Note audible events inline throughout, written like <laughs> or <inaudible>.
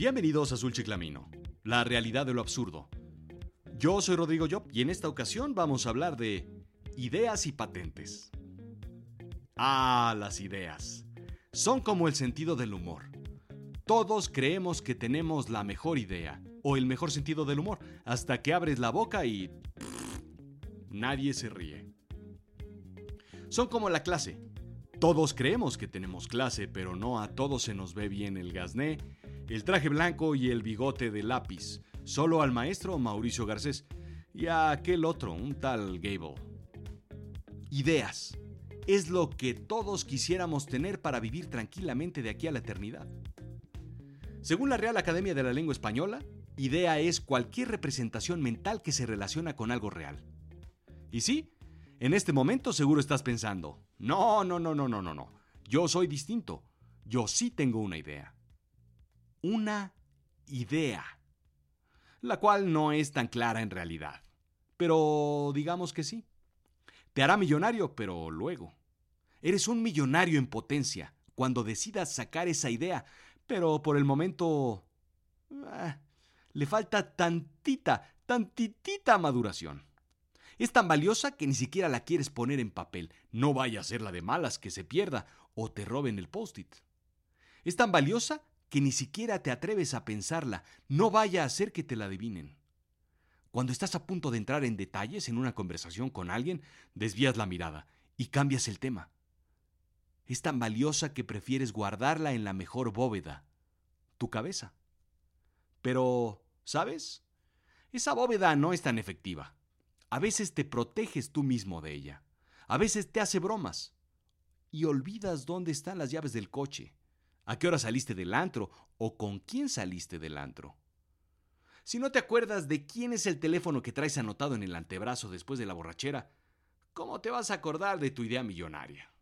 Bienvenidos a Azul Chiclamino, la realidad de lo absurdo. Yo soy Rodrigo Job y en esta ocasión vamos a hablar de ideas y patentes. Ah, las ideas. Son como el sentido del humor. Todos creemos que tenemos la mejor idea o el mejor sentido del humor hasta que abres la boca y... nadie se ríe. Son como la clase. Todos creemos que tenemos clase, pero no a todos se nos ve bien el gasné, el traje blanco y el bigote de lápiz. Solo al maestro Mauricio Garcés y a aquel otro, un tal Gable. Ideas. Es lo que todos quisiéramos tener para vivir tranquilamente de aquí a la eternidad. Según la Real Academia de la Lengua Española, idea es cualquier representación mental que se relaciona con algo real. Y sí, en este momento seguro estás pensando, no, no, no, no, no, no, no, yo soy distinto, yo sí tengo una idea. Una idea, la cual no es tan clara en realidad, pero digamos que sí. Te hará millonario, pero luego. Eres un millonario en potencia cuando decidas sacar esa idea, pero por el momento... Ah, le falta tantita, tantitita maduración. Es tan valiosa que ni siquiera la quieres poner en papel. No vaya a ser la de malas que se pierda o te roben el post-it. Es tan valiosa que ni siquiera te atreves a pensarla. No vaya a ser que te la adivinen. Cuando estás a punto de entrar en detalles en una conversación con alguien, desvías la mirada y cambias el tema. Es tan valiosa que prefieres guardarla en la mejor bóveda, tu cabeza. Pero, ¿sabes? Esa bóveda no es tan efectiva. A veces te proteges tú mismo de ella. A veces te hace bromas. Y olvidas dónde están las llaves del coche, a qué hora saliste del antro o con quién saliste del antro. Si no te acuerdas de quién es el teléfono que traes anotado en el antebrazo después de la borrachera, ¿cómo te vas a acordar de tu idea millonaria?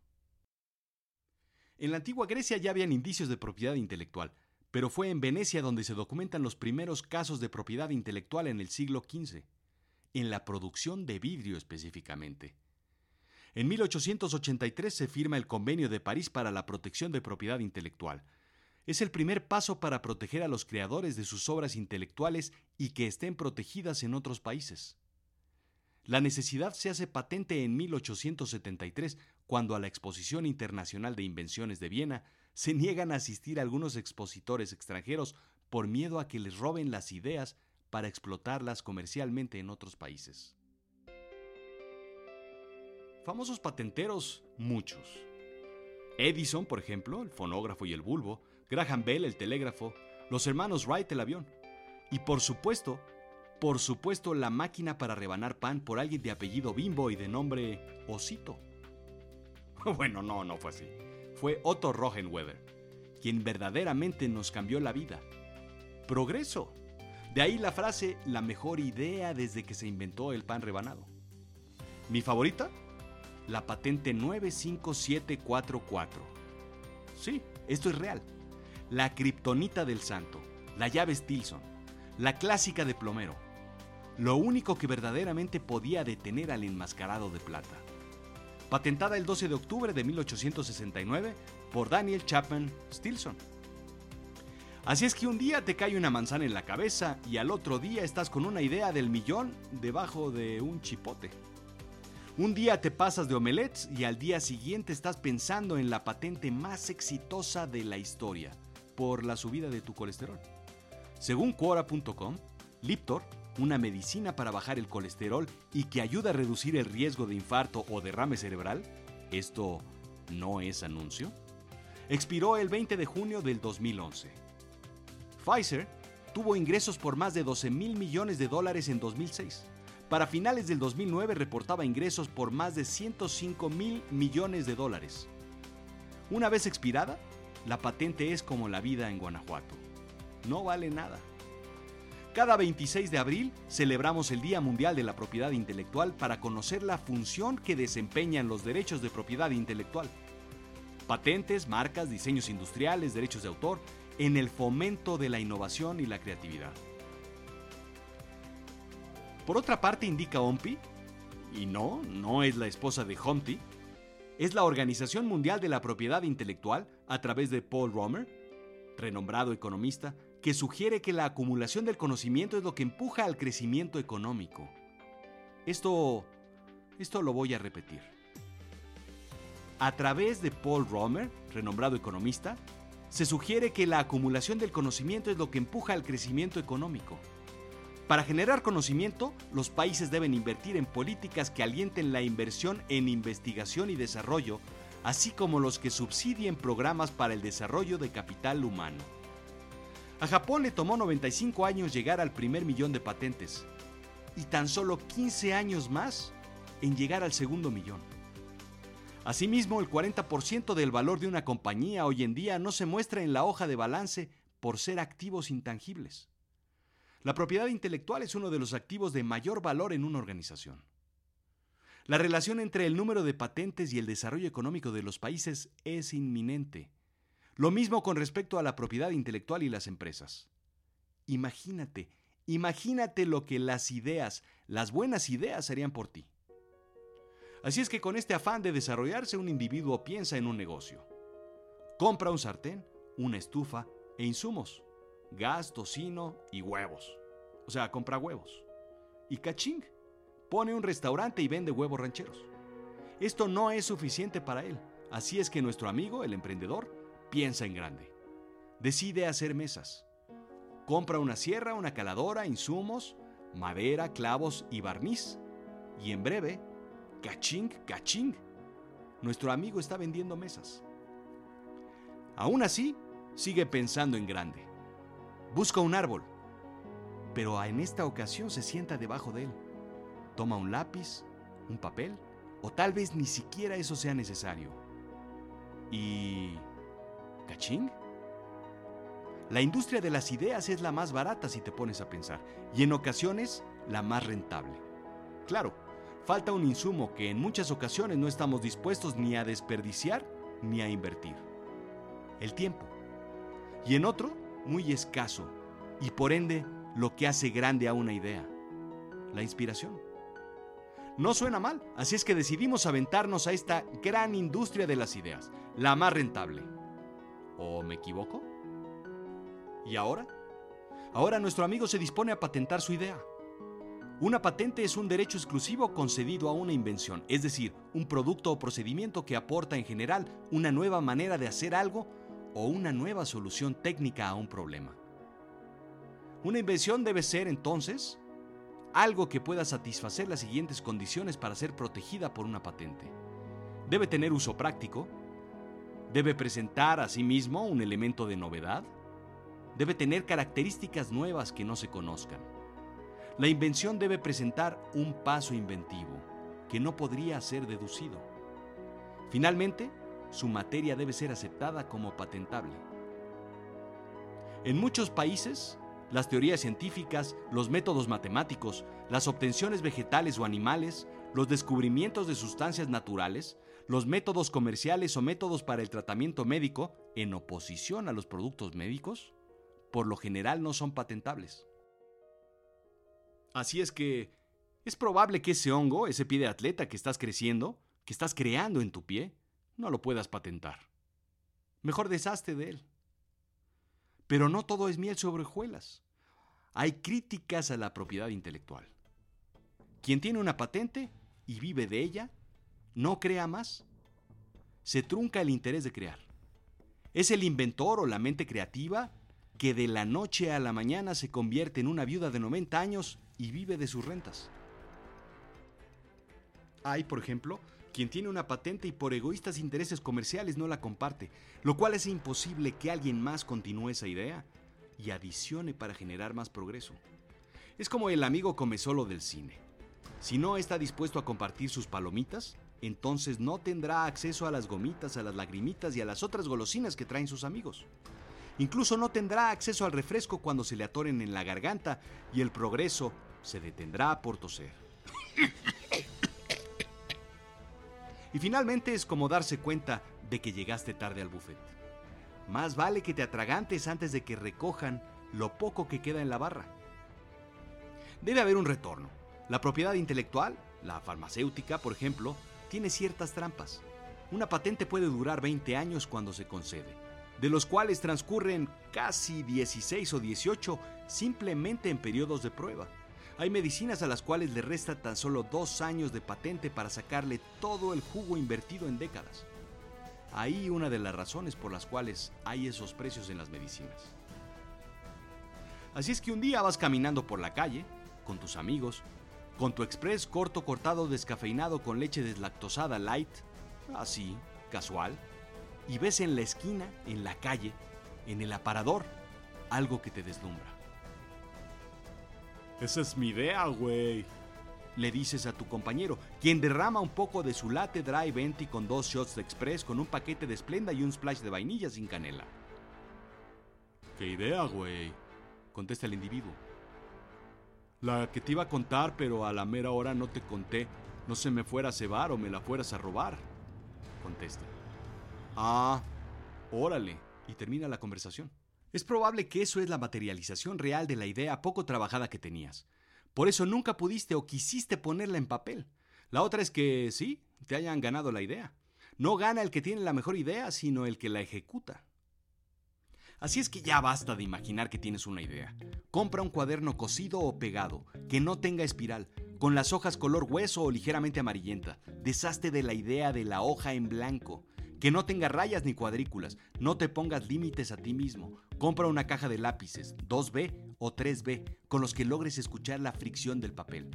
En la antigua Grecia ya habían indicios de propiedad intelectual, pero fue en Venecia donde se documentan los primeros casos de propiedad intelectual en el siglo XV, en la producción de vidrio específicamente. En 1883 se firma el Convenio de París para la protección de propiedad intelectual. Es el primer paso para proteger a los creadores de sus obras intelectuales y que estén protegidas en otros países. La necesidad se hace patente en 1873, cuando a la Exposición Internacional de Invenciones de Viena se niegan a asistir algunos expositores extranjeros por miedo a que les roben las ideas para explotarlas comercialmente en otros países. Famosos patenteros, muchos. Edison, por ejemplo, el fonógrafo y el bulbo, Graham Bell, el telégrafo, los hermanos Wright, el avión. Y por supuesto, por supuesto, la máquina para rebanar pan por alguien de apellido Bimbo y de nombre Osito. <laughs> Bueno, no, no fue así. Fue Otto Rogenweber, quien verdaderamente nos cambió la vida. Progreso. De ahí la frase, la mejor idea desde que se inventó el pan rebanado. ¿Mi favorita? La patente 95744. Sí, esto es real. La kriptonita del santo, la llave Stilson, la clásica de plomero lo único que verdaderamente podía detener al enmascarado de plata. Patentada el 12 de octubre de 1869 por Daniel Chapman Stilson. Así es que un día te cae una manzana en la cabeza y al otro día estás con una idea del millón debajo de un chipote. Un día te pasas de omelets y al día siguiente estás pensando en la patente más exitosa de la historia por la subida de tu colesterol. Según Quora.com, Liptor una medicina para bajar el colesterol y que ayuda a reducir el riesgo de infarto o derrame cerebral? ¿Esto no es anuncio? Expiró el 20 de junio del 2011. Pfizer tuvo ingresos por más de 12 mil millones de dólares en 2006. Para finales del 2009 reportaba ingresos por más de 105 mil millones de dólares. Una vez expirada, la patente es como la vida en Guanajuato. No vale nada. Cada 26 de abril celebramos el Día Mundial de la Propiedad Intelectual para conocer la función que desempeñan los derechos de propiedad intelectual. Patentes, marcas, diseños industriales, derechos de autor, en el fomento de la innovación y la creatividad. Por otra parte, indica OMPI, y no, no es la esposa de Humpty, es la Organización Mundial de la Propiedad Intelectual, a través de Paul Romer, renombrado economista, que sugiere que la acumulación del conocimiento es lo que empuja al crecimiento económico. Esto, esto lo voy a repetir. A través de Paul Romer, renombrado economista, se sugiere que la acumulación del conocimiento es lo que empuja al crecimiento económico. Para generar conocimiento, los países deben invertir en políticas que alienten la inversión en investigación y desarrollo, así como los que subsidien programas para el desarrollo de capital humano. A Japón le tomó 95 años llegar al primer millón de patentes y tan solo 15 años más en llegar al segundo millón. Asimismo, el 40% del valor de una compañía hoy en día no se muestra en la hoja de balance por ser activos intangibles. La propiedad intelectual es uno de los activos de mayor valor en una organización. La relación entre el número de patentes y el desarrollo económico de los países es inminente. Lo mismo con respecto a la propiedad intelectual y las empresas. Imagínate, imagínate lo que las ideas, las buenas ideas harían por ti. Así es que con este afán de desarrollarse un individuo piensa en un negocio. Compra un sartén, una estufa e insumos, gas, tocino y huevos. O sea, compra huevos. Y caching, pone un restaurante y vende huevos rancheros. Esto no es suficiente para él, así es que nuestro amigo, el emprendedor, piensa en grande. Decide hacer mesas. Compra una sierra, una caladora, insumos, madera, clavos y barniz. Y en breve Caching, caching. Nuestro amigo está vendiendo mesas. Aún así, sigue pensando en grande. Busca un árbol, pero en esta ocasión se sienta debajo de él. Toma un lápiz, un papel, o tal vez ni siquiera eso sea necesario. Y... ¿Caching? La industria de las ideas es la más barata si te pones a pensar, y en ocasiones la más rentable. Claro, falta un insumo que en muchas ocasiones no estamos dispuestos ni a desperdiciar ni a invertir. El tiempo. Y en otro, muy escaso, y por ende lo que hace grande a una idea, la inspiración. No suena mal, así es que decidimos aventarnos a esta gran industria de las ideas, la más rentable. ¿O me equivoco? ¿Y ahora? Ahora nuestro amigo se dispone a patentar su idea. Una patente es un derecho exclusivo concedido a una invención, es decir, un producto o procedimiento que aporta en general una nueva manera de hacer algo o una nueva solución técnica a un problema. Una invención debe ser entonces algo que pueda satisfacer las siguientes condiciones para ser protegida por una patente. Debe tener uso práctico, debe presentar a sí mismo un elemento de novedad, debe tener características nuevas que no se conozcan la invención debe presentar un paso inventivo que no podría ser deducido. Finalmente, su materia debe ser aceptada como patentable. En muchos países, las teorías científicas, los métodos matemáticos, las obtenciones vegetales o animales, los descubrimientos de sustancias naturales, los métodos comerciales o métodos para el tratamiento médico, en oposición a los productos médicos, por lo general no son patentables. Así es que es probable que ese hongo, ese pie de atleta que estás creciendo, que estás creando en tu pie, no lo puedas patentar. Mejor deshazte de él. Pero no todo es miel sobre hojuelas. Hay críticas a la propiedad intelectual. Quien tiene una patente y vive de ella, no crea más. Se trunca el interés de crear. Es el inventor o la mente creativa que de la noche a la mañana se convierte en una viuda de 90 años y vive de sus rentas. Hay, por ejemplo, quien tiene una patente y por egoístas intereses comerciales no la comparte, lo cual es imposible que alguien más continúe esa idea y adicione para generar más progreso. Es como el amigo come solo del cine. Si no está dispuesto a compartir sus palomitas, entonces no tendrá acceso a las gomitas, a las lagrimitas y a las otras golosinas que traen sus amigos. Incluso no tendrá acceso al refresco cuando se le atoren en la garganta y el progreso se detendrá por toser. <laughs> Y finalmente es como darse cuenta de que llegaste tarde al buffet. Más vale que te atragantes antes de que recojan lo poco que queda en la barra. Debe haber un retorno. La propiedad intelectual, la farmacéutica, por ejemplo, tiene ciertas trampas. Una patente puede durar 20 años cuando se concede de los cuales transcurren casi 16 o 18 simplemente en periodos de prueba. Hay medicinas a las cuales le resta tan solo dos años de patente para sacarle todo el jugo invertido en décadas. Ahí una de las razones por las cuales hay esos precios en las medicinas. Así es que un día vas caminando por la calle, con tus amigos, con tu express corto cortado descafeinado con leche deslactosada light, así, casual, y ves en la esquina, en la calle, en el aparador, algo que te deslumbra. Esa es mi idea, güey. Le dices a tu compañero, quien derrama un poco de su latte dry venti con dos shots de express con un paquete de esplenda y un splash de vainilla sin canela. ¿Qué idea, güey? Contesta el individuo. La que te iba a contar, pero a la mera hora no te conté. No se me fuera a cebar o me la fueras a robar. Contesta. Ah, órale. Y termina la conversación. Es probable que eso es la materialización real de la idea poco trabajada que tenías. Por eso nunca pudiste o quisiste ponerla en papel. La otra es que sí, te hayan ganado la idea. No gana el que tiene la mejor idea, sino el que la ejecuta. Así es que ya basta de imaginar que tienes una idea. Compra un cuaderno cosido o pegado, que no tenga espiral, con las hojas color hueso o ligeramente amarillenta. Deshazte de la idea de la hoja en blanco. Que no tenga rayas ni cuadrículas. No te pongas límites a ti mismo. Compra una caja de lápices, 2B o 3B, con los que logres escuchar la fricción del papel.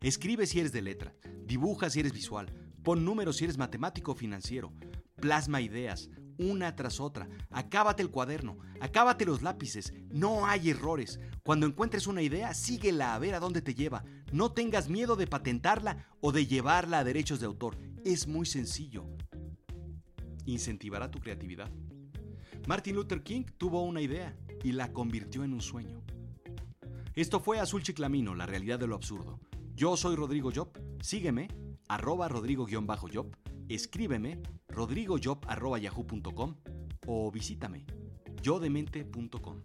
Escribe si eres de letra. Dibuja si eres visual. Pon números si eres matemático o financiero. Plasma ideas, una tras otra. Acábate el cuaderno, acábate los lápices. No hay errores. Cuando encuentres una idea, síguela a ver a dónde te lleva. No tengas miedo de patentarla o de llevarla a derechos de autor. Es muy sencillo incentivará tu creatividad. Martin Luther King tuvo una idea y la convirtió en un sueño. Esto fue Azul Chiclamino, la realidad de lo absurdo. Yo soy Rodrigo Job. Sígueme, arroba rodrigo-job. Escríbeme, rodrigojob arroba yahoo.com o visítame, yodemente.com.